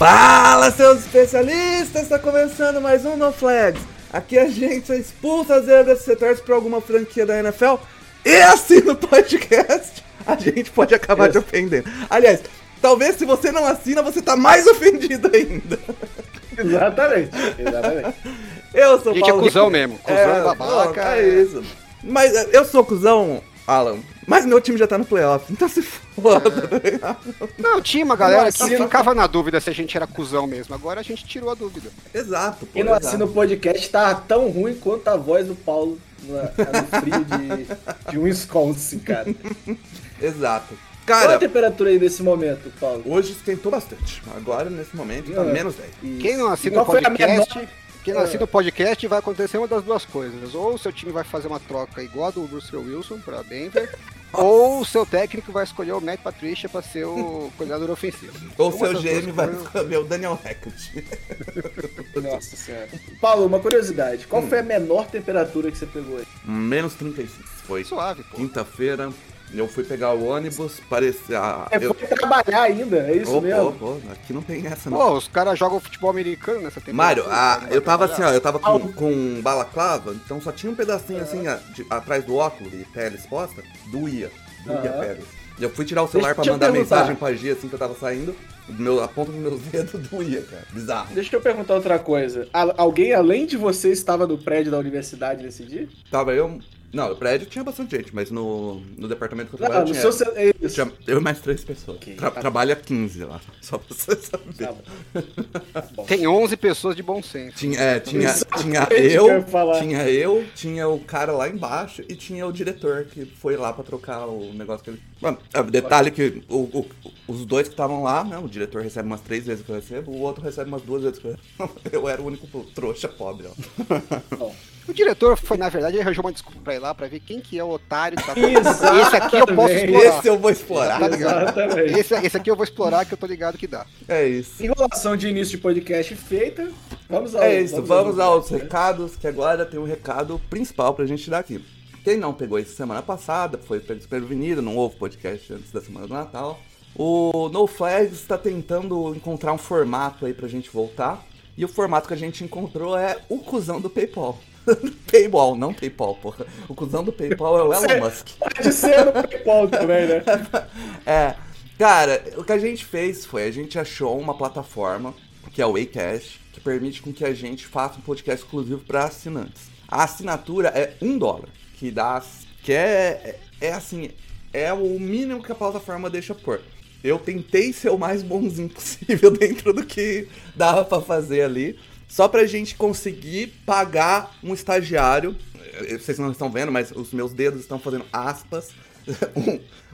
Fala, seus especialistas! Está começando mais um No Flags. Aqui a gente expulsa as zebras se você torce pra alguma franquia da NFL e assina o podcast. A gente pode acabar te ofendendo. Aliás, talvez se você não assina, você tá mais ofendido ainda. Exatamente, exatamente. Eu sou A gente é Paulo cuzão Rico. mesmo, cuzão babaca, não, É é. isso. Mas eh, eu sou cuzão, Alan. Mas meu time já tá no playoff, então se foda. ligado? Não, tinha uma galera Não que assina- ficava na dúvida se a gente era cuzão mesmo. Agora a gente tirou a dúvida. Exato, pô. Quem não exato. assina o podcast tá tão ruim quanto a voz do Paulo na- no frio de, de Wisconsin, cara. Exato. Qual a Cara, temperatura aí nesse momento, Paulo? hoje esquentou bastante. Agora, nesse momento, tá Ah. menos 10. Isso. Quem não assina o foi a podcast, quem não É. assina o podcast vai acontecer uma das duas coisas. Ou o seu time vai fazer uma troca igual a do Russell Wilson pra Denver, ou o seu técnico vai escolher o Matt Patricia pra ser o coordenador ofensivo. Ou Uma seu GM vai coisas. escolher o Daniel Hackett. Nossa senhora. Paulo, uma curiosidade. Qual foi a menor temperatura que você pegou aí? Menos 35. Foi Suave, pô. quinta-feira. Eu fui pegar o ônibus, parecia. É, eu... foi trabalhar ainda, é isso Ô, mesmo? pô, pô, aqui não tem essa, não. Pô, os caras jogam futebol americano nessa Mário, temperatura. a- eu tava assim, ó, eu tava com, com balaclava, então só tinha um pedacinho assim a- de- atrás do óculos e pele exposta, doía. Doía a pele. Eu fui tirar o celular pra Deixa eu mandar mensagem pra Gia assim que eu tava saindo, meu, a ponta dos meus dedos doía, cara. Bizarro. Deixa eu perguntar outra coisa. Alguém além de você estava no prédio da universidade nesse dia? Tava eu. Não, no prédio tinha bastante gente, mas no, no departamento que eu trabalho no tinha, seu... é isso. tinha eu e mais três pessoas. Ok, Tra tá. Trabalha 15 lá, só pra você saber. Tá bom. Bom. Tem 11 pessoas de bom senso. Tinha, é, tinha, tinha o eu tinha eu, tinha o cara lá embaixo e tinha o diretor que foi lá pra trocar o negócio que ele. Mano, é, detalhe que o- o- os dois que estavam lá, né? O diretor recebe umas três vezes que eu recebo, o outro recebe umas duas vezes que eu recebo. Eu era o único trouxa pobre, ó. Bom. O diretor foi, na verdade, ele arranjou uma desculpa pra ir lá pra ver quem que é o otário que tá Exatamente. Esse aqui eu posso explorar. Esse eu vou explorar. Tá ligado? Exatamente. Esse, esse aqui eu vou explorar que eu tô ligado que dá. É isso. Enrolação de início de podcast feita. Vamos ao, É isso, vamos aos né? recados, que agora tem um recado principal pra gente dar aqui. Quem não pegou isso semana passada, foi desprevenido, não houve podcast antes da semana do Natal. O No Flags está tentando encontrar um formato aí pra gente voltar. E o formato que a gente encontrou é o cuzão do PayPal. Payball, não PayPal, porra. O cuzão do PayPal é o Elon Musk. Pode ser no PayPal também, né? É, cara, o que a gente fez foi, a gente achou uma plataforma, que é o Acast, que permite com que a gente faça um podcast exclusivo para assinantes. A assinatura é um dólar, que dá, que é, é, é assim, é o mínimo que a plataforma deixa pôr. Eu tentei ser o mais bonzinho possível dentro do que dava pra fazer ali, só pra gente conseguir pagar um estagiário. Eh, Vocês não estão vendo, mas os meus dedos estão fazendo aspas.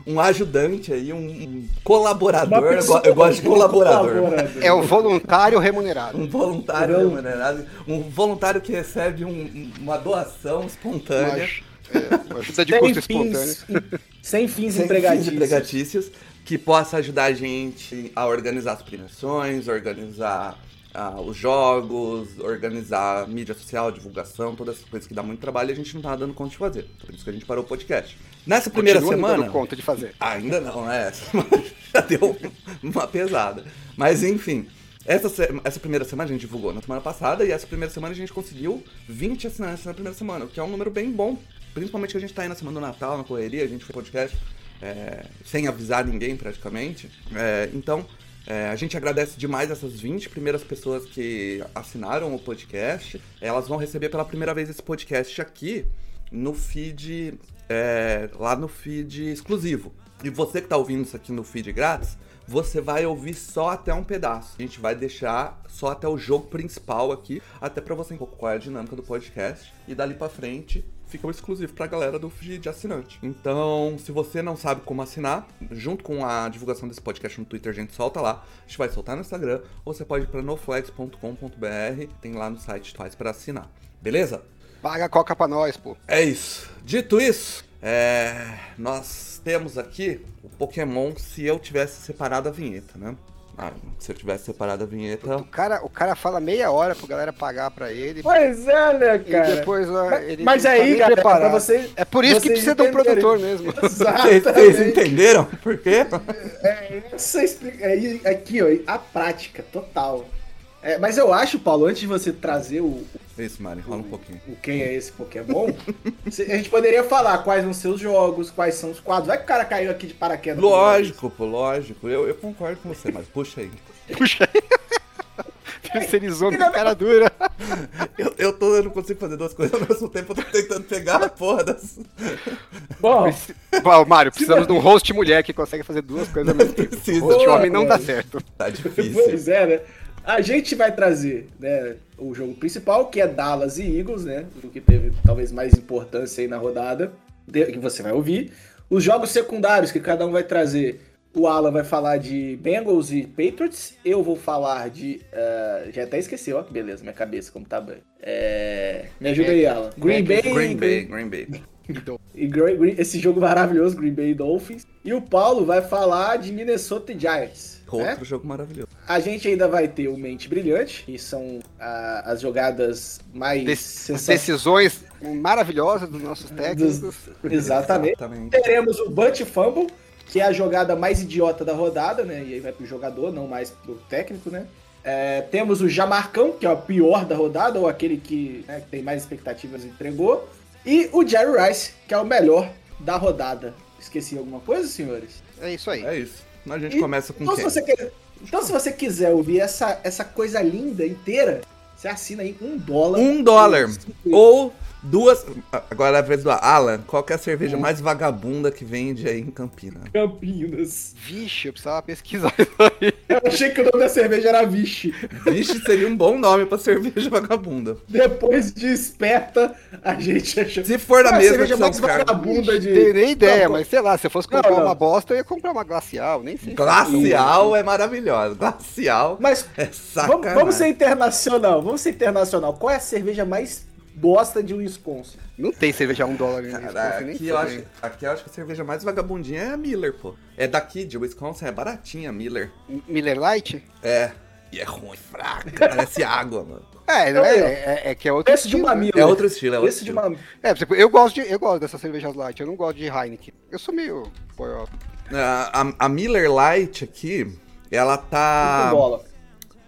Um, um ajudante aí, um, um colaborador. Eu, eu gosto de colaborador. Colaborador. É o voluntário remunerado. Um voluntário Eu- remunerado, um voluntário que recebe um- uma doação espontânea. Mas, é, uma ajuda de Sem custo espontâneo. fins, sem fins sem empregatícios. fins empregatícios, que possa ajudar a gente a organizar as premiações, organizar ah, os jogos, organizar mídia social, divulgação, todas essas coisas que dá muito trabalho e a gente não tava dando conta de fazer. Por isso que a gente parou o podcast. Nessa primeira Continua não semana. dando conta de fazer. Ainda não, né? Já deu uma pesada. Mas enfim, essa, essa primeira semana a gente divulgou na semana passada e essa primeira semana a gente conseguiu 20 assinantes na primeira semana, o que é um número bem bom. Principalmente que a gente tá aí na semana do Natal, na correria, a gente fez podcast é, sem avisar ninguém praticamente. É, então, é, a gente agradece demais essas 20 primeiras pessoas que assinaram o podcast. Elas vão receber pela primeira vez esse podcast aqui no feed, é, lá no feed exclusivo. E você que tá ouvindo isso aqui no feed grátis, você vai ouvir só até um pedaço. A gente vai deixar só até o jogo principal aqui, até pra você entender qual é a dinâmica do podcast. E dali pra frente, fica exclusivo pra galera do feed de assinante. Então, se você não sabe como assinar, junto com a divulgação desse podcast no Twitter, a gente solta lá. A gente vai soltar no Instagram, ou você pode ir pra noflex.com.br, tem lá no site faz para assinar. Beleza? Paga a coca pra nós, pô. É isso. Dito isso, é, nós temos aqui o Pokémon se eu tivesse separado a vinheta, né? Ah, se eu tivesse separado a vinheta. O cara, o cara fala meia hora pro galera pagar pra ele. Pois é, né, E cara? depois ó, Mas- ele Mas tá aí, é pra você. É por isso que precisa de um produtor mesmo. Vocês, Exatamente. vocês entenderam por quê? É, essa explica... aí, aqui, ó, a prática total. É, mas eu acho, Paulo, antes de você trazer o, Isso, Mari, rola um pouquinho. o quem é esse Pokémon, a gente poderia falar quais ser os jogos, quais são os quadros. Vai que o cara caiu aqui de paraquedas. Lógico, pô, lógico. Eu, eu concordo com você, mas puxa aí. Puxa aí. Terceirizou com cara dura. Eu, eu, tô, eu não consigo fazer duas coisas ao mesmo tempo, eu tô tentando pegar a porra das. Bom, Bom, Mário, precisamos de um host mulher que consegue fazer duas coisas ao mesmo tempo. Precisa. Host homem não dá certo. Tá difícil. Pois é, né? A gente vai trazer né, o jogo principal, que é Dallas e Eagles, né? O que teve talvez mais importância aí na rodada, de- que você vai ouvir. Os jogos secundários que cada um vai trazer. O Alan vai falar de Bengals e Patriots. Eu vou falar de. eh, já até esqueci, ó, que beleza, minha cabeça como tá bem. É, me ajuda aí, Alan. Green Bay. Green Bay, Green Bay. E Green- Green- esse jogo maravilhoso, Green Bay Dolphins. E o Paulo vai falar de Minnesota Giants. né? Outro jogo maravilhoso. A gente ainda vai ter o Mente Brilhante, que são ah, as jogadas mais sensacionais. Decisões maravilhosas dos nossos técnicos. Exatamente. Exatamente. Teremos o Bunch Fumble, que é a jogada mais idiota da rodada, né? E aí vai pro jogador, não mais pro técnico, né? É, temos o Jamarcão, que é o pior da rodada, ou aquele que, né, que tem mais expectativas e entregou. E o Jerry Rice, que é o melhor da rodada. Esqueci alguma coisa, senhores? É isso aí. É isso. A gente E- começa com Então se, quem? você quer- então, se você quiser ouvir essa, essa coisa linda inteira, você assina aí um dólar. Um dólar. Ou duas. Agora é a vez do Alan. Qual que é a cerveja mais vagabunda que vende aí em Campinas? Campinas. Vixe, eu precisava pesquisar isso aí. Eu achei que o nome da cerveja era Vixe. Vixe, seria um bom nome pra cerveja vagabunda. Depois de esperta, a gente achou. Se for da a mesma cerveja mais Carlos. vagabunda de. Tem nem ideia, mas sei lá, se eu fosse comprar Não, não. uma bosta, eu ia comprar uma glacial, nem sei. Glacial é maravilhosa. Glacial Mas é vamos, vamos ser internacional. Vamos ser internacional. Qual é a cerveja mais bosta de Wisconsin? Não tem cerveja a um dólar. Cara, nem aqui eu, acho, aqui eu acho que a cerveja mais vagabundinha é a Miller, pô. É daqui, de Wisconsin, é baratinha a Miller. Miller Light? É. E é ruim, fraca. Parece água, mano. É, não é, Aí, ó. é, é que é outro Esse de uma né? Miller. É outro estilo, é outro Esse de estilo. uma. É, por exemplo, eu gosto, de, eu gosto dessas cervejas light, eu não gosto de Heineken. Eu sou meio boiola. A, a- a Miller Light aqui, ela tá. Dólar.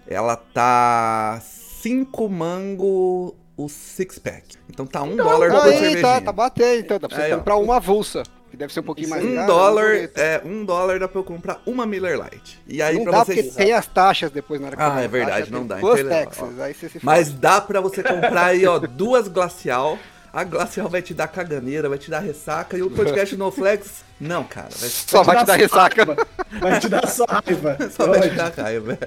Ela tá 5 mango o six pack. Então tá um dólar por Aí, cervejinha. tá, tá batendo, então. Dá pra você Aí, ó. comprar uma avulsa, que deve ser um pouquinho mais Um cara, dólar, é, um dólar dá pra eu comprar uma Miller Light. E aí Não pra dá vocês. porque tem as taxas depois na hora que Ah, você é verdade, taxa, não dá, então ele- taxas, aí você se Mas dá pra você comprar aí, ó, duas glacial. A glacial vai te dar caganeira, vai te dar ressaca. E o podcast No Flex, não, cara. Vai Só vai te dar ressaca. Vai te dar só raiva. Só vai te dar raiva.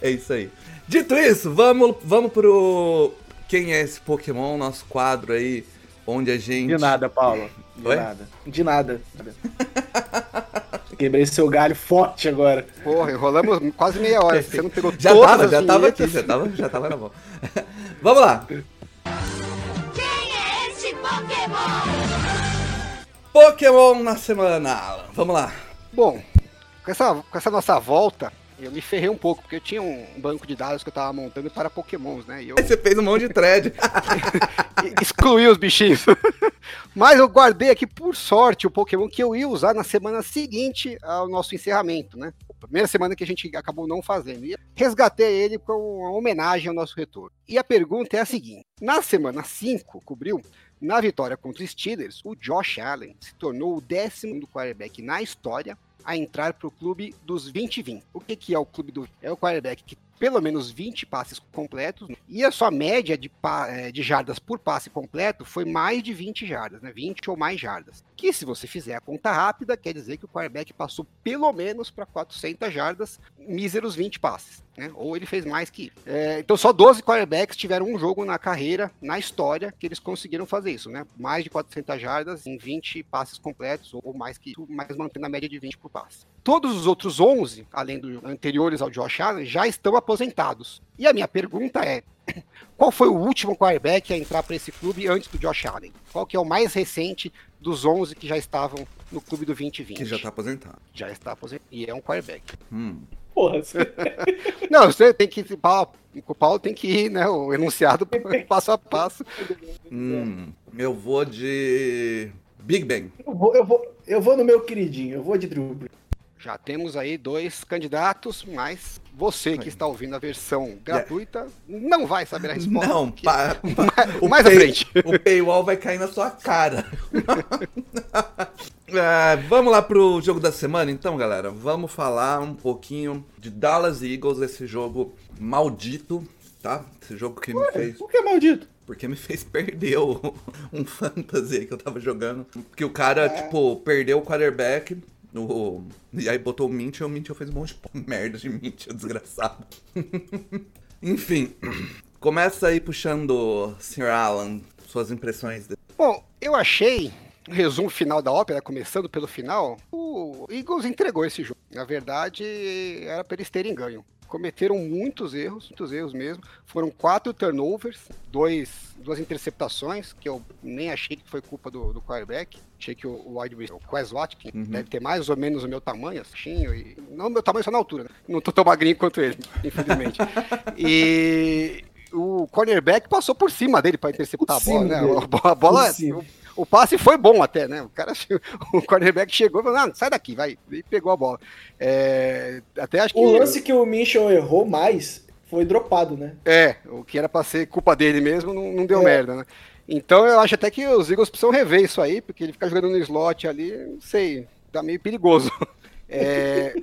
É isso aí. Dito isso, vamos, vamos pro. Quem é esse Pokémon? Nosso quadro aí, onde a gente. De nada, Paulo. De Oi? nada. De nada. Quebrei seu galho forte agora. Porra, enrolamos quase meia hora. Você não pegou Já todas tava, já tava aqui, já tava, já tava na mão. vamos lá. Quem é esse Pokémon? Pokémon na semana, Alan. Vamos lá. Bom, com essa, com essa nossa volta, eu me ferrei um pouco, porque eu tinha um banco de dados que eu tava montando para pokémons, né? E eu você fez um monte de thread. excluí os bichinhos. Mas eu guardei aqui, por sorte, o Pokémon que eu ia usar na semana seguinte ao nosso encerramento, né? Primeira semana que a gente acabou não fazendo. E resgatei ele com uma homenagem ao nosso retorno. E a pergunta é a seguinte: na semana 5, cobriu, na vitória contra os Steelers, o Josh Allen se tornou o décimo do quarterback na história a entrar para o clube dos 20 20. O que, que é o clube do. É o quarterback que pelo menos 20 passes completos, e a sua média de, eh, de jardas por passe completo foi mais de 20 jardas, né? 20 ou mais jardas. Que se você fizer a conta rápida, quer dizer que o quarterback passou pelo menos para 400 jardas, míseros 20 passes. Né? Ou ele fez mais que isso. É, então só 12 quarterbacks tiveram um jogo na carreira, na história, que eles conseguiram fazer isso, né? Mais de 400 jardas em 20 passes completos, ou mais que isso, mas mantendo a média de 20 por passe. Todos os outros 11, além dos anteriores ao Josh Allen, já estão aposentados. E a minha pergunta é, qual foi o último quarterback a entrar para esse clube antes do Josh Allen? Qual que é o mais recente dos 11 que já estavam no clube do 2020? Que já tá aposentado. Já está aposentado. E é um quarterback. Hum. Porra, Não, você tem que. Paulo, o Paulo tem que ir, né? O enunciado passo a passo. Hum. Eu vou de. Big Bang. eu, vou, eu, vou, eu vou no meu queridinho, eu vou de Drew Brees. Já temos aí dois candidatos, mas você que está ouvindo a versão gratuita não vai saber a resposta. Não, que- pa, pa- mais à frente. O paywall vai cair na sua cara. É, vamos lá pro jogo da semana, então, galera. Vamos falar um pouquinho de Dallas Eagles, esse jogo maldito, tá? Esse jogo que me fez. O que é maldito? Porque me fez perder o- um fantasy que eu tava jogando. Que o cara, tipo, perdeu o quarterback. O, e aí botou o Mitchell, o Mitchell fez um monte de merda de Mitchell, desgraçado. Enfim, começa aí puxando, Sr. Alan, suas impressões. de- Bom, eu achei, um resumo final da ópera, começando pelo final, o Eagles entregou esse jogo. Na verdade, era para eles terem ganho. Cometeram muitos erros, muitos erros mesmo. Foram quatro turnovers, dois, duas interceptações, que eu nem achei que foi culpa do, do quarterback. Achei que o, o wide receiver, o Quez Watt, que deve ter mais ou menos o meu tamanho, assim, e, não o meu tamanho só na altura, né? Não tô tão magrinho quanto ele, infelizmente. e o cornerback passou por cima dele para interceptar a Por bola, cima né? A bo- A bola. O, passe foi bom até, né? O cara, o cornerback chegou e falou, não, sai daqui, vai, e pegou a bola. É, até acho que O lance que o Minchel errou mais foi dropado, né? é, o que era pra ser culpa dele mesmo não, não deu É. merda, né? Então eu acho até que os Eagles precisam rever isso aí, porque ele ficar jogando no slot ali, não sei, tá meio perigoso. É, ah,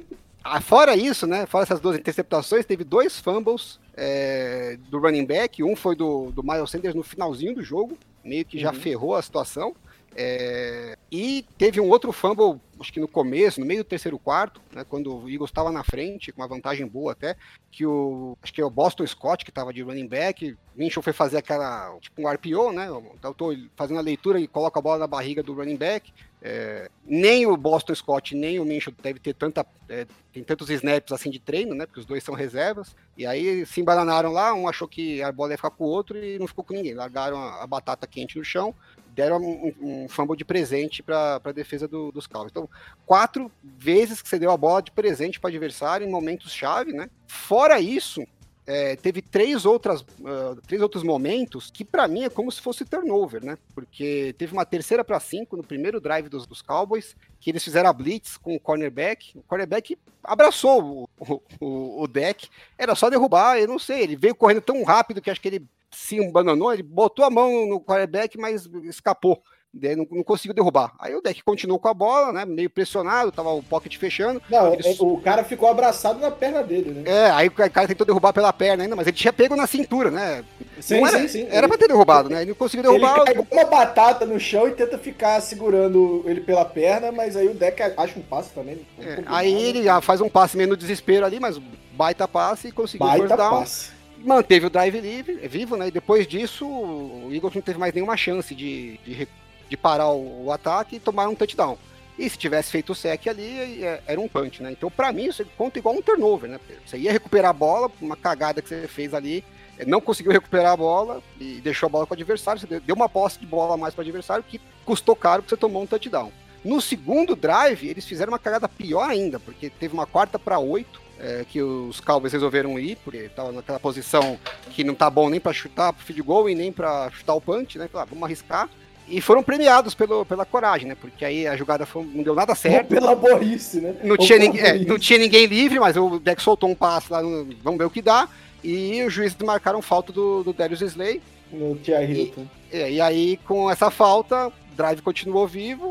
fora isso, né? Fora essas duas interceptações, teve dois fumbles é, do running back. Um foi do, do Miles Sanders no finalzinho do jogo, meio que já Uhum. ferrou a situação. É, e teve um outro fumble, acho que no começo, no meio do terceiro quarto, né, quando o Eagles estava na frente, com uma vantagem boa até, que o acho que é o Boston Scott que estava de running back, Minchel foi fazer aquela tipo um RPO, né? Eu tô fazendo a leitura e coloca a bola na barriga do running back. É, nem o Boston Scott nem o Minchel deve ter tanta é, tem tantos snaps assim de treino, né? Porque os dois são reservas. E aí se embananaram lá, um achou que a bola ia ficar com o outro e não ficou com ninguém. Largaram a, a batata quente no chão, deram um, um, um fumble de presente para a defesa do- dos Cowboys. Então, quatro vezes que você deu a bola de presente para adversário em momentos chave, né? Fora isso, é, teve três outras ah, três outros momentos que para mim é como se fosse turnover, né? Porque teve uma terceira para cinco no primeiro drive dos, dos Cowboys que eles fizeram a blitz com o cornerback. O cornerback abraçou o, o, o deck, era só derrubar. Eu não sei, ele veio correndo tão rápido que acho que ele se embananou, ele botou a mão no quarterback, mas escapou. Daí não, não conseguiu derrubar. Aí o deck continuou com a bola, né? Meio pressionado, tava o pocket fechando. Não, Ele- é- o cara ficou abraçado na perna dele, né? É, aí o cara tentou derrubar pela perna ainda, mas ele tinha pego na cintura, né? Sim, Não era, sim, sim. Era pra ter derrubado, né? Ele não conseguiu Ele derrubar. cai igual uma batata no chão e tenta ficar segurando ele pela perna, mas aí o deck acha um passo também. É, aí ele já faz um passe meio no desespero ali, mas baita passe e conseguiu Baita passe. Manteve o drive livre, vivo, né? E depois disso, o Eagles não teve mais nenhuma chance de, de, de parar o, o ataque e tomar um touchdown. E se tivesse feito o sec ali, é, era um punch, né? Então, pra mim, isso conta igual um turnover, né? Você ia recuperar a bola, uma cagada que você fez ali, é, não conseguiu recuperar a bola e deixou a bola com o adversário. Você deu uma posse de bola a mais para o adversário que custou caro porque você tomou um touchdown. No segundo drive, eles fizeram uma cagada pior ainda, porque teve uma quarta para oito, é, que os Cowboys resolveram ir, porque estava naquela posição que não tá bom nem para chutar pro field goal e nem para chutar o punch, né? Falaram, ah, vamos arriscar. E foram premiados pelo, pela coragem, né? Porque aí a jogada foi- não deu nada Ou certo. pela burrice, né? Não Ou tinha, ninguém, é, não tinha ninguém livre, mas o deck soltou um passe lá, no- vamos ver o que dá. E os juízes marcaram falta do, do Darius Slay. No Tia Hilton. É, e aí, com essa falta, o drive continuou vivo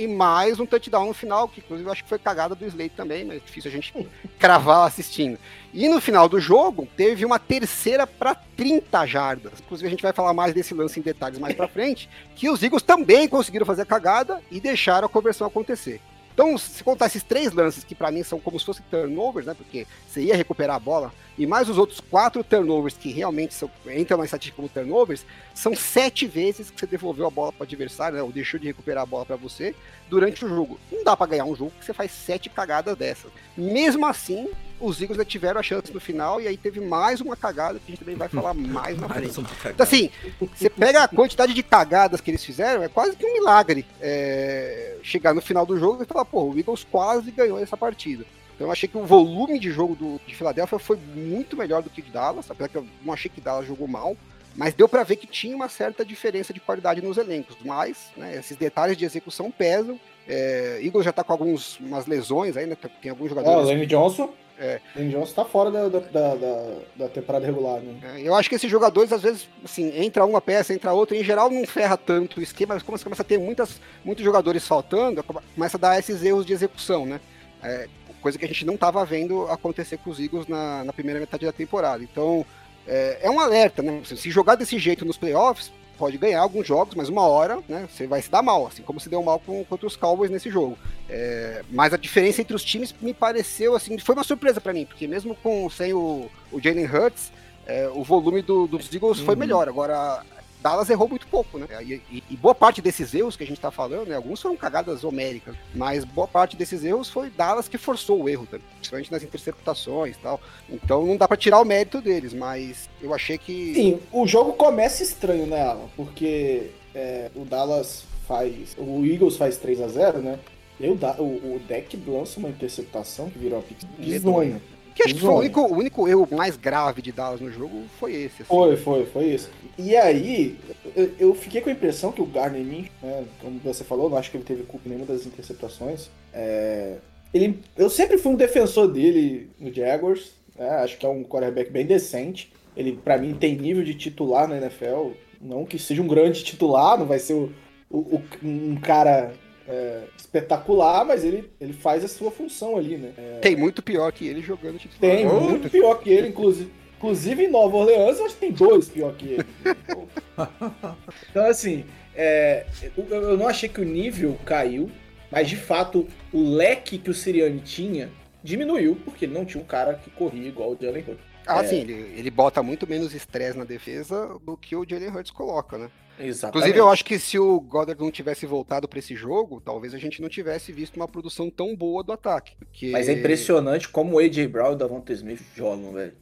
e mais um touchdown no final, que inclusive eu acho que foi cagada do Slade também, mas é difícil a gente cravar assistindo. E no final do jogo, teve uma terceira para 30 jardas. Inclusive, a gente vai falar mais desse lance em detalhes mais para frente, que os Eagles também conseguiram fazer a cagada e deixaram a conversão acontecer. Então, se contar esses três lances, que para mim são como se fossem turnovers, né? Porque você ia recuperar a bola, e mais os outros quatro turnovers que realmente são, entram na estatística como turnovers, são sete vezes que você devolveu a bola para o adversário, né? Ou deixou de recuperar a bola para você durante o jogo. Não dá para ganhar um jogo que você faz sete cagadas dessas. Mesmo assim, os Eagles já tiveram a chance no final, e aí teve mais uma cagada que a gente também vai falar mais na frente. Então, assim, você pega a quantidade de cagadas que eles fizeram, é quase que um milagre é, chegar no final do jogo e falar, pô, o Eagles quase ganhou essa partida. Então eu achei que o volume de jogo do, de Filadélfia foi muito melhor do que o de Dallas, apesar que eu não achei que Dallas jogou mal, mas deu pra ver que tinha uma certa diferença de qualidade nos elencos. Mas, né, esses detalhes de execução pesam. É, Eagles já tá com algumas umas lesões aí, né? Tem alguns Ó, o jogadores. Lane Johnson. É. Lane Johnson tá fora da, da, da, da- da temporada regular, né? É, Eu acho que esses jogadores, às vezes, assim, entra uma peça, entra outra, em geral não ferra tanto o esquema, mas como você começa a ter muitas, muitos jogadores faltando, começa a dar esses erros de execução, né? É, coisa que a gente não estava vendo acontecer com os Eagles na, na primeira metade da temporada. Então, é, é um alerta, né? Se jogar desse jeito nos playoffs, pode ganhar alguns jogos, mas uma hora, né, você vai se dar mal, assim como se deu mal com, contra os Cowboys nesse jogo. É, mas a diferença entre os times me pareceu, assim, foi uma surpresa para mim, porque mesmo com sem o, o Jalen Hurts, é, o volume do- dos Eagles foi melhor. Agora, Dallas errou muito pouco, né? E, e- e boa parte desses erros que a gente tá falando, né? Alguns foram cagadas homéricas, mas boa parte desses erros foi Dallas que forçou o erro, também, principalmente nas interceptações e tal. Então não dá pra tirar o mérito deles, mas eu achei que. Sim, o jogo começa estranho, né, Alan? Porque é, o Dallas faz. O Eagles faz 3 a 0 né? E aí o, o, deck lança uma interceptação que virou a bizonha. Que acho que foi o único, o único erro mais grave de Dallas no jogo foi esse. assim. Foi, foi, foi isso. E aí, eu, eu fiquei com a impressão que o Gardner Minshew, né, como você falou, não acho que ele teve culpa em nenhuma das interceptações. É, ele, eu sempre fui um defensor dele no Jaguars, né, acho que é um quarterback bem decente. Ele, pra mim, tem nível de titular na NFL. Não que seja um grande titular, não vai ser o, o- o- um cara é, espetacular, mas ele, ele faz a sua função ali, né? Tem muito pior que ele jogando titular. Tem, muito pior que ele, inclusive. Inclusive em Nova Orleans, eu acho que tem dois pior que ele. então, assim, é, eu, eu não achei que o nível caiu, mas de fato o leque que o Siriani tinha diminuiu, porque ele não tinha um cara que corria igual o Jalen Hurts. Ah, É. sim, ele, ele bota muito menos estresse na defesa do que o Jalen Hurts coloca, né? Exatamente. Inclusive, eu acho que se o Goddard não tivesse voltado pra esse jogo, talvez a gente não tivesse visto uma produção tão boa do ataque. Porque... Mas é impressionante como o A.J. Brown e o Davante Smith jogam, velho.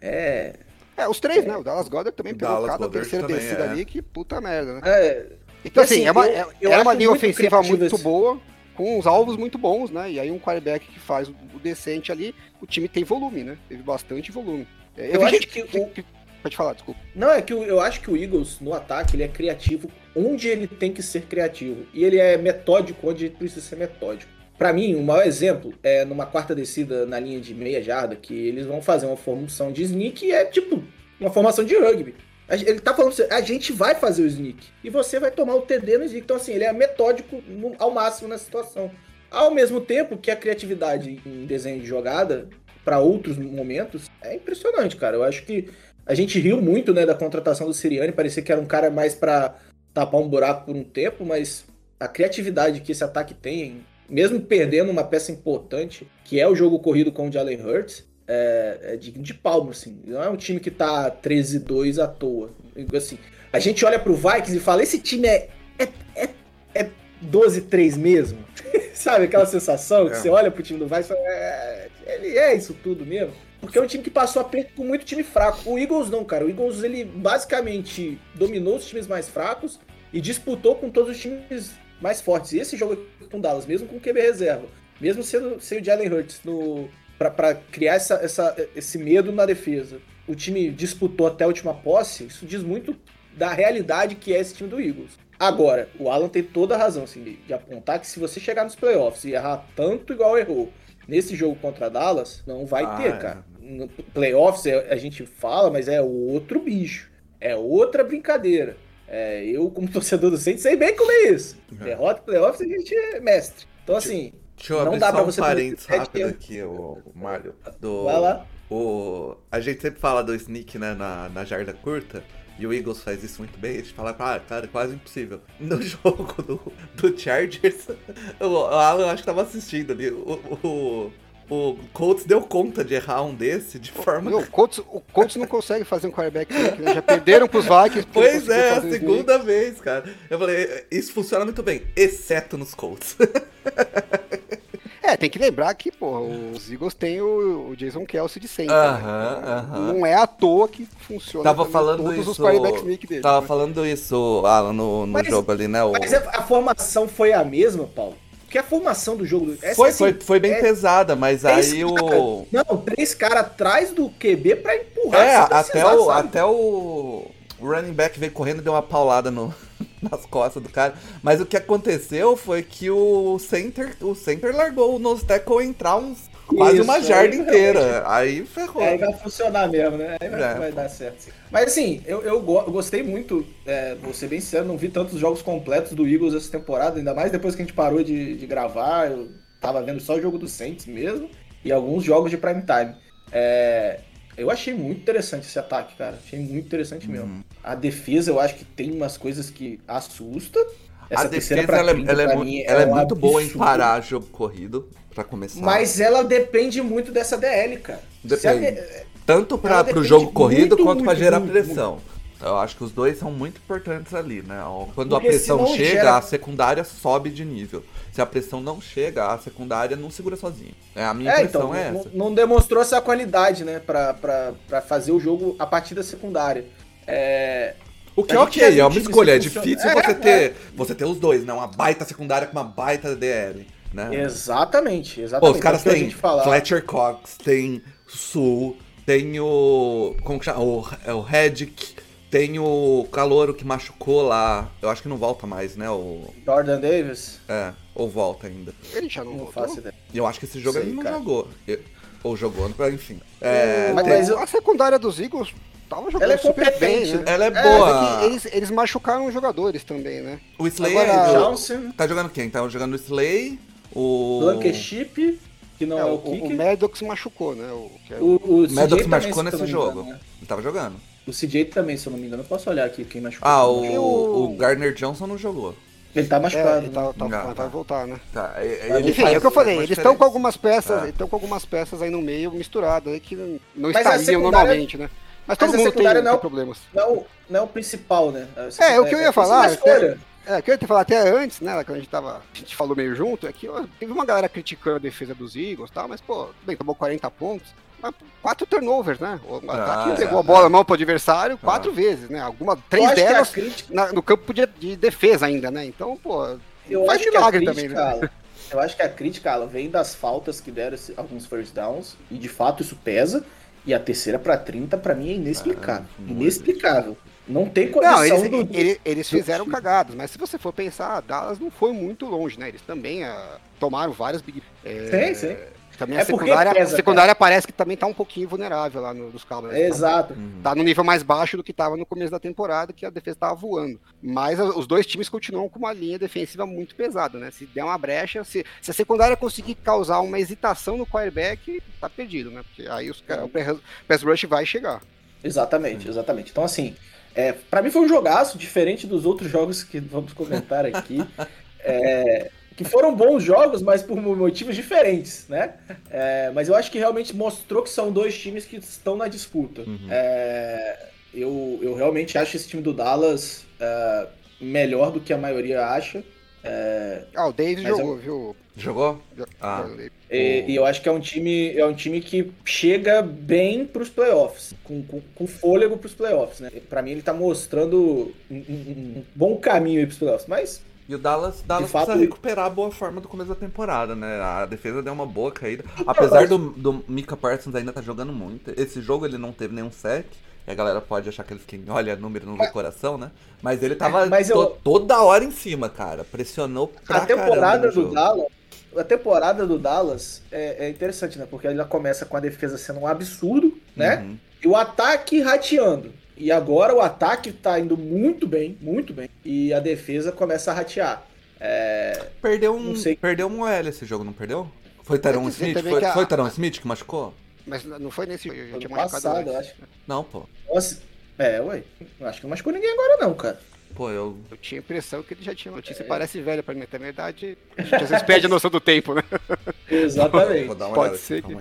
É. É, os três, né? O Dallas Goddard também pegou cada terceira também, descida é. ali, que puta merda, né? é Então, E, assim, assim, é uma, eu- é, eu é uma linha muito ofensiva muito esse- boa, com uns alvos muito bons, né? E aí um quarterback que faz o decente ali, o time tem volume, né? Teve bastante volume. É, Eu vi acho gente que o- Pode falar, desculpa. Não, é que o- eu acho que o Eagles, no ataque, ele é criativo onde ele tem que ser criativo. E ele é metódico onde ele precisa ser metódico. Pra mim, o maior exemplo é numa quarta descida na linha de meia jarda, que eles vão fazer uma formação de sneak e é tipo uma formação de rugby. Ele tá falando você, a gente vai fazer o sneak. E você vai tomar o TD no sneak. Então, assim, ele é metódico no- ao máximo na situação. Ao mesmo tempo que a criatividade em desenho de jogada, pra outros momentos, é impressionante, cara. Eu acho que a gente riu muito, né, da contratação do Siriani, parecia que era um cara mais pra tapar um buraco por um tempo, mas a criatividade que esse ataque tem, mesmo perdendo uma peça importante, que é o jogo corrido com o Jalen Hurts, é, é digno de palmo, assim. Não é um time que tá 13-2 à toa. Assim, a gente olha pro Vikings e fala, esse time é, é, é, é 12-3 mesmo? Sabe aquela sensação que É. você olha pro time do Vikings e fala, é, ele é isso tudo mesmo? Porque é um time que passou aperto com muito time fraco. O Eagles não, cara. O Eagles, ele basicamente dominou os times mais fracos e disputou com todos os times mais fortes. E esse jogo aqui com o Dallas, mesmo com o QB reserva, mesmo sendo, sem o Jalen Hurts no, pra, pra criar essa, essa- esse medo na defesa, o time disputou até a última posse, isso diz muito da realidade que é esse time do Eagles. Agora, o Alan tem toda a razão assim, de, de apontar que se você chegar nos playoffs e errar tanto igual errou nesse jogo contra Dallas, não vai Ah, ter, cara. Playoffs é- a gente fala, mas é outro bicho. É outra brincadeira. É, eu, como torcedor do Saints, sei bem como é isso. É. Derrota, playoffs, a gente é mestre. Então, assim, Deixa eu Não abrir dá só pra um você parênteses rápido aqui, o, Mário. Do, vai lá. O, a gente sempre fala do sneak, né, na, na jarda curta. E o Eagles faz isso muito bem. A gente fala, ah, cara, quase impossível. No jogo do, do Chargers, o Alan, eu acho que tava assistindo ali. O, o, o Colts deu conta de errar um desse de forma. Meu, o, Colts, o Colts não consegue fazer um quarterback né? Já perderam pros Vikings. Pois é, a segunda vez, cara. Eu falei, isso funciona muito bem, exceto nos Colts. É, tem que lembrar que, pô, os Eagles têm o, o Jason Kelsey de sempre. Aham, né? aham. Não é à toa que funciona Tava falando todos isso. os dele. Tava né? falando isso, Alan, no, no Mas- jogo ali, né? O... Mas a, a formação foi a mesma, Paulo? Porque a formação do jogo. essa, Foi, assim, foi, foi bem é pesada, mas aí cara- o. Não, três caras atrás do QB pra empurrar. É, se até o, sabe? até o o running back veio correndo e deu uma paulada no, nas costas do cara. Mas o que aconteceu foi que o center, o center largou o nose tackle entrar uns, quase Isso, uma aí jarda realmente- inteira. Aí ferrou. É, vai funcionar mesmo, né? Aí vai, É. vai dar certo. sim. Mas assim, eu, eu, go- eu gostei muito, é, vou ser bem sincero, não vi tantos jogos completos do Eagles essa temporada, ainda mais depois que a gente parou de, de gravar, eu tava vendo só o jogo do Saints mesmo, e alguns jogos de prime time. É, eu achei muito interessante esse ataque, cara. Achei muito interessante Uhum. mesmo. A defesa, eu acho que tem umas coisas que assusta. a terceira defesa ela, é- 30, ela é, muito, mim, ela é um muito boa em absurdo. parar jogo corrido, pra começar. Mas ela depende muito dessa DL, cara. Depende. Tanto pro depende jogo corrido muito, quanto pra muito, gerar muito, pressão. Eu acho que os dois são muito importantes ali, né? Quando Porque a pressão chega, gera- a secundária sobe de nível. Se a pressão não chega, a secundária não segura sozinha. É, a minha É, impressão então, é não, essa. não demonstrou essa qualidade, né, pra, pra, pra fazer o jogo a partir da secundária. É, O que é ok, é uma escolha. É difícil É, você é. ter você ter os dois, né? Uma baita secundária com uma baita DL, né? exatamente, Pô, exatamente. os caras o que a têm. Fletcher Cox, tem Sul, tem o. Como que chama? O, é o Redick, tem o Calouro que machucou lá. Eu acho que não volta mais, né? O, Jordan Davis, é, ou volta ainda. Ele já não, não voltou? eu acho que esse jogo Sei, ele não cara. jogou. Eu- Ou jogou, enfim. É, Mas- tem- mas eu- A secundária dos Eagles tava jogando Ela é super bem, né? né? ela é É, boa. É eles, eles machucaram jogadores também, né? O Slay Agora, é- Johnson, tá jogando quem? Tá jogando o Slay, o. Blankenship, que não É, é, o, o o Kicker. Maddox machucou, né? O, que é o- O, o Maddox machucou se nesse não jogo. engano, né? Ele tava jogando. O CJ também, se eu não me engano. Eu posso olhar aqui quem machucou. Ah, o, o- o Gardner Johnson não jogou. Ele tá é, machucado. ele tá, tá- Não. vai voltar, né? Tá, ele Enfim, faz é o que eu falei, eles estão com algumas peças, É. estão com algumas peças aí no meio misturadas aí que não, não Mas estariam secundária- normalmente, né? Mas todo Mas mundo tem, não- tem problemas. Não, é o- não é o principal, né? É, o que eu ia falar, É. É, o que eu ia te falar até antes, né, quando a gente tava, a gente falou meio junto, é que ó, teve uma galera criticando a defesa dos Eagles e tal, mas, pô, bem, tomou 40 pontos, mas quatro turnovers, né? O ataque é, pegou é. a bola na mão pro adversário quatro vezes, né? Alguma, três delas crítica- na- no campo de, de defesa ainda, né? Então, pô, Eu faz acho que a milagre crítica, também, né? Alan, eu acho que a crítica, Alan, vem das faltas que deram esse- alguns first downs, e de fato isso pesa. E a terceira pra 30, pra mim, é inexplicável. Ah, inexplicável. Não tem condição Não, eles, do. ele- eles fizeram cagadas, mas se você for pensar, Dallas não foi muito longe, né? Eles também ah, tomaram várias big. Sim, é, sim. Também É a secundária, pesa, a secundária parece que também tá um pouquinho vulnerável lá no- nos Cowboys. É, Exato. Uhum. Tá no nível mais baixo do que tava no começo da temporada, que a defesa tava voando. Mas os dois times continuam com uma linha defensiva muito pesada, né? Se der uma brecha, se, se a secundária conseguir causar uma hesitação no quarterback, tá perdido, né? Porque aí os, o pass rush vai chegar. Exatamente, exatamente. Então, assim, é, para mim foi um jogaço, diferente dos outros jogos que vamos comentar aqui. É, que foram bons jogos, mas por motivos diferentes, né? É, mas eu acho que realmente mostrou que são dois times que estão na disputa. Uhum. É, eu, eu realmente acho esse time do Dallas é, melhor do que a maioria acha. É, Ah, o Davis Mas jogou, viu? Jogou? Jo- Ah. E, e eu acho que é um time, é um time que chega bem para os playoffs, com, com, com fôlego para os playoffs, né? Para mim ele tá mostrando um, um- um bom caminho para os playoffs, mas E o Dallas, Dallas fato, precisa recuperar a boa forma do começo da temporada, né? A defesa deu uma boa caída. Então, Apesar do, do Mika Parsons ainda tá jogando muito. Esse jogo ele não teve nenhum sec. E a galera pode achar que ele quem olha número no coração, né? Mas ele tava Mas eu- to- toda hora em cima, cara. Pressionou pra a temporada do jogo. Dallas, a temporada do Dallas é, é interessante, né? Porque ela começa com a defesa sendo um absurdo, né? Uhum. E o ataque rateando. E agora o ataque tá indo muito bem, muito bem. E a defesa começa a ratear. É, Perdeu um, perdeu um OL esse jogo, não perdeu? Foi Taron dizer Smith? Foi, a- foi Taron Smith que machucou? Mas não foi nesse jogo, já ano tinha machucado passado, acho. Não, pô. Nossa, é, ué. Eu acho que não machucou ninguém agora, não, cara. Pô, eu. Eu tinha a impressão que ele já tinha notícia, parece velha pra mim, até verdade. A gente às vezes perde a noção do tempo, né? Exatamente. Vou dar uma Pode olhada ser que-.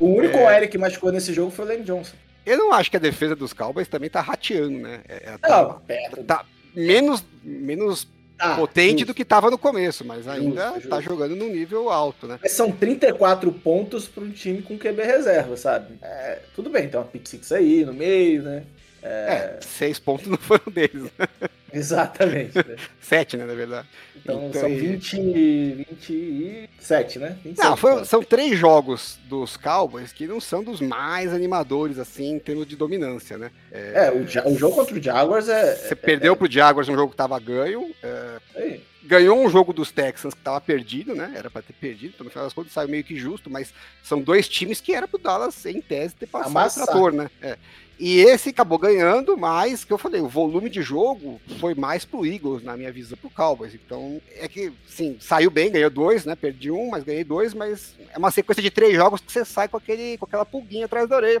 O único É. OL que machucou nesse jogo foi o Lane Johnson. Eu não acho que a defesa dos Cowboys também tá rateando, né? É, é, Não, tá, perto. tá menos, menos Ah, potente justo. do que tava no começo, mas ainda tá justo. jogando num nível alto, né? Mas são 34 pontos para um time com QB reserva, sabe? É, tudo bem, tem uma pick six aí no meio, né? É, seis pontos não foram deles, né? Exatamente. né? Sete, né, na verdade. Então, Então, são e- 20, 27, né? 27, Não, foi- cara. são três jogos dos Cowboys que não são dos mais animadores, assim, em termos de dominância, né? É, o, Ja- o jogo contra o Jaguars é. Você perdeu pro Jaguars um jogo que tava ganho, é, é ganhou um jogo dos Texans que tava perdido, né? Era pra ter perdido, então no final das contas saiu meio que justo, mas são dois times que era pro Dallas, em tese, ter passado Amassar. o trator, né? É. E esse acabou ganhando, mas, que eu falei, o volume de jogo foi mais pro Eagles, na minha visão, pro Cowboys. Então, é que, sim, saiu bem, ganhou dois, né? Perdi um, mas ganhei dois, mas é uma sequência de três jogos que você sai com, aquele, com aquela pulguinha atrás da orelha.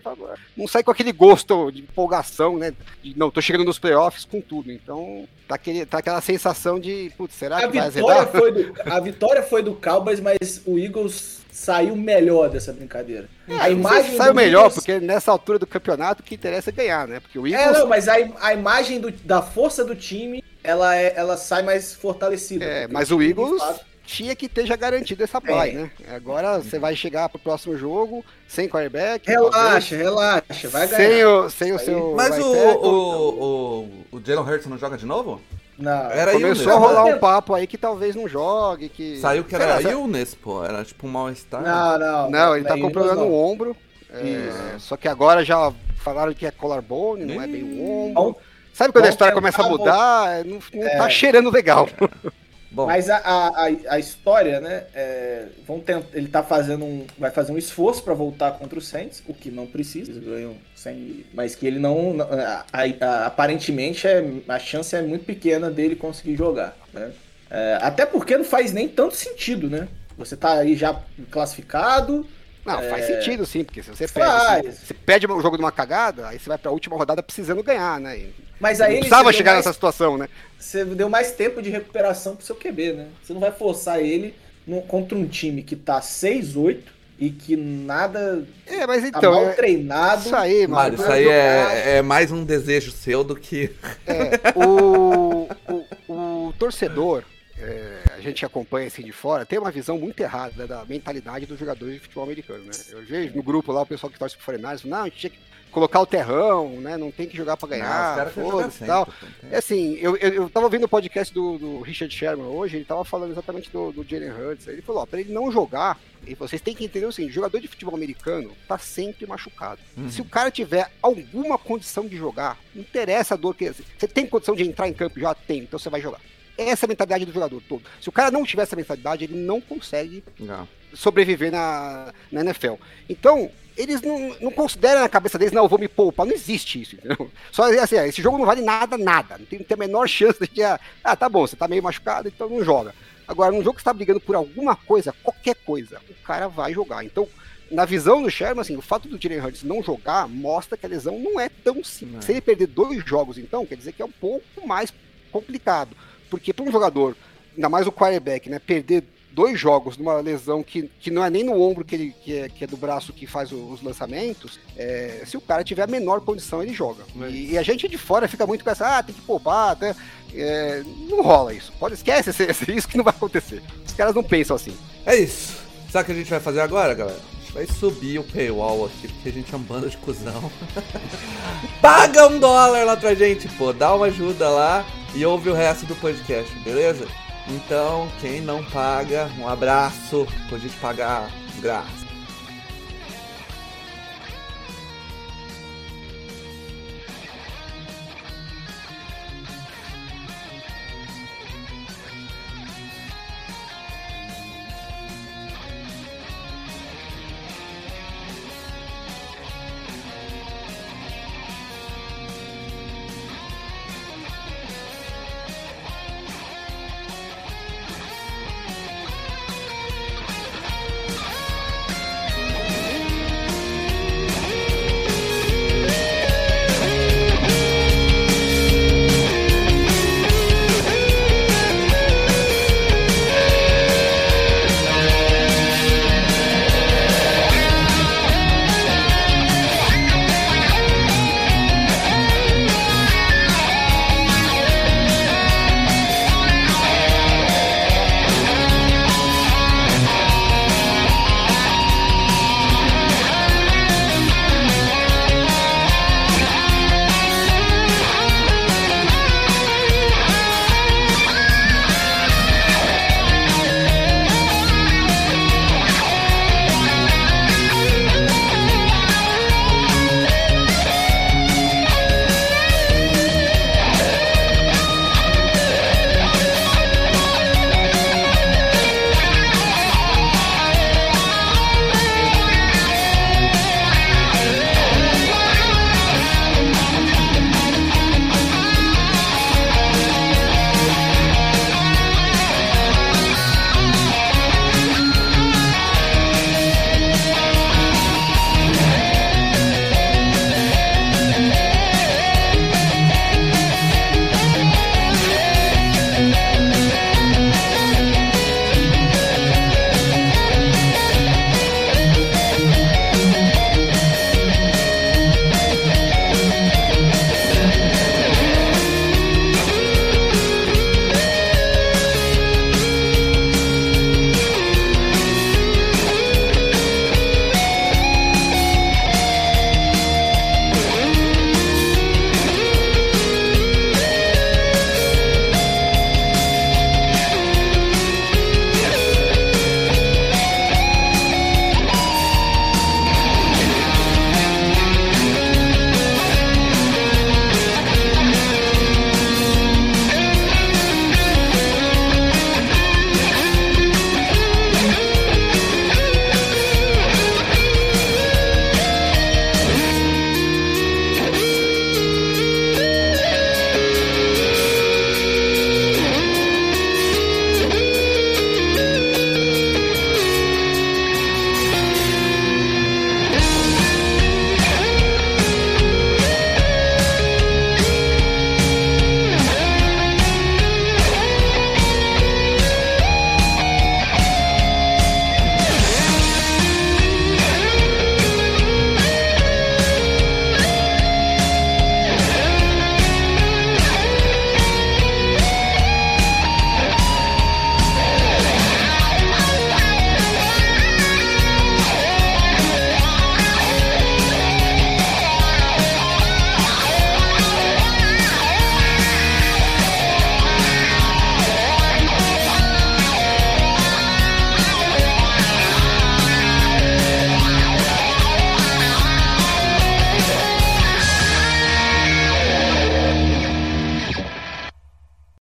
Não sai com aquele gosto de empolgação, né? De, não, tô chegando nos playoffs com tudo. Então, tá, aquele, tá aquela sensação de, putz, será A que vai vitória, azedar? foi do, a vitória foi do Cowboys, mas o Eagles saiu melhor dessa brincadeira. a imagem Saiu melhor, Eagles- porque nessa altura do campeonato o que interessa é ganhar, né? Porque o É, Eagles não, mas a, a imagem do- da força do time, ela, é, ela sai mais fortalecida. É, mas o Eagles tinha que ter já garantido essa bye, né? Agora você vai chegar pro próximo jogo sem quarterback. Relaxa, relaxa, vai talvez, ganhar. Sem o, sem o seu. Mas o, o, o, o Jalen Hurts não joga de novo? Não. Era Começou a rolar né? um papo aí que talvez não jogue, que... Saiu que Sei era sa- illness, pô. Era tipo um mal-estar. Não, não. Não, ele tá é com problema no ombro. é, só que agora já falaram que é collarbone, não é bem o ombro. Sabe quando a história tentar começa a vol- mudar? é, Não, não tá cheirando legal. Bom, Mas a, a, a, história, né? é, vão tent- ele tá fazendo um. Vai fazer um esforço pra voltar contra o Saints, o que não precisa, eles ganham. Mas que ele não. a- a- aparentemente é, a chance é muito pequena dele conseguir jogar. Né? É, até porque não faz nem tanto sentido, né? Você tá aí já classificado. Não, faz É. sentido sim, porque se você Faz. perde, você perde o jogo de uma cagada, aí você vai pra última rodada precisando ganhar, né? E Mas não aí ele precisava você deu chegar mais- nessa situação, né? Você deu mais tempo de recuperação pro seu QB, né? Você não vai forçar ele no- contra um time que tá 6-8 e que nada É, mas tá então, mal é- treinado. isso aí, Mário, mano. isso aí é, é mais um desejo seu do que. É, o, o, o torcedor, é, a gente acompanha assim de fora, tem uma visão muito errada da mentalidade dos jogadores de futebol americano, né? Eu vejo no grupo lá o pessoal que torce pro Foreigners, não, a gente tinha que colocar o terrão, né? Não tem que jogar os ganhar, foda-se e tal. É assim, eu, eu, eu tava ouvindo o podcast do, do Richard Sherman hoje, ele tava falando exatamente do, do Jalen Hurts. Ele falou, ó, pra ele não jogar, falou, vocês têm que entender o seguinte, jogador de futebol americano tá sempre machucado. Uhum. Se o cara tiver alguma condição de jogar, não interessa a dor que... Você tem condição de entrar em campo? Já tem, então você vai jogar. Essa é a mentalidade do jogador todo. Se o cara não tiver essa mentalidade, ele não consegue Não. sobreviver na, na NFL. Então, eles não, não consideram na cabeça deles, não, eu vou me poupar. Não existe isso, entendeu? Só assim, esse jogo não vale nada, nada. Não tem, não tem a menor chance de. Ah, ah, tá bom, você tá meio machucado, então não joga. Agora, num jogo que você tá brigando por alguma coisa, qualquer coisa, o cara vai jogar. Então, na visão do Sherman, assim, o fato do Jalen Hurts não jogar mostra que a lesão não é tão simples. Não. Se ele perder dois jogos, então, quer dizer que é um pouco mais complicado. Porque para um jogador, ainda mais o quarterback, né, perder dois jogos numa lesão que, que não é nem no ombro que, ele, que, é, que é do braço que faz os lançamentos, é, se o cara tiver a menor condição, ele joga. E, e a gente de fora fica muito com essa, ah, tem que poupar, até, é, não rola isso. Pode esquece esse- esse- isso que não vai acontecer. Os caras não pensam assim. É isso. Sabe o que a gente vai fazer agora, galera? Vai subir o paywall aqui, porque a gente é um bando de cuzão. Paga um dólar lá pra gente, pô. Dá uma ajuda lá e ouve o resto do podcast, beleza? Então, quem não paga, um abraço gente pagar graça.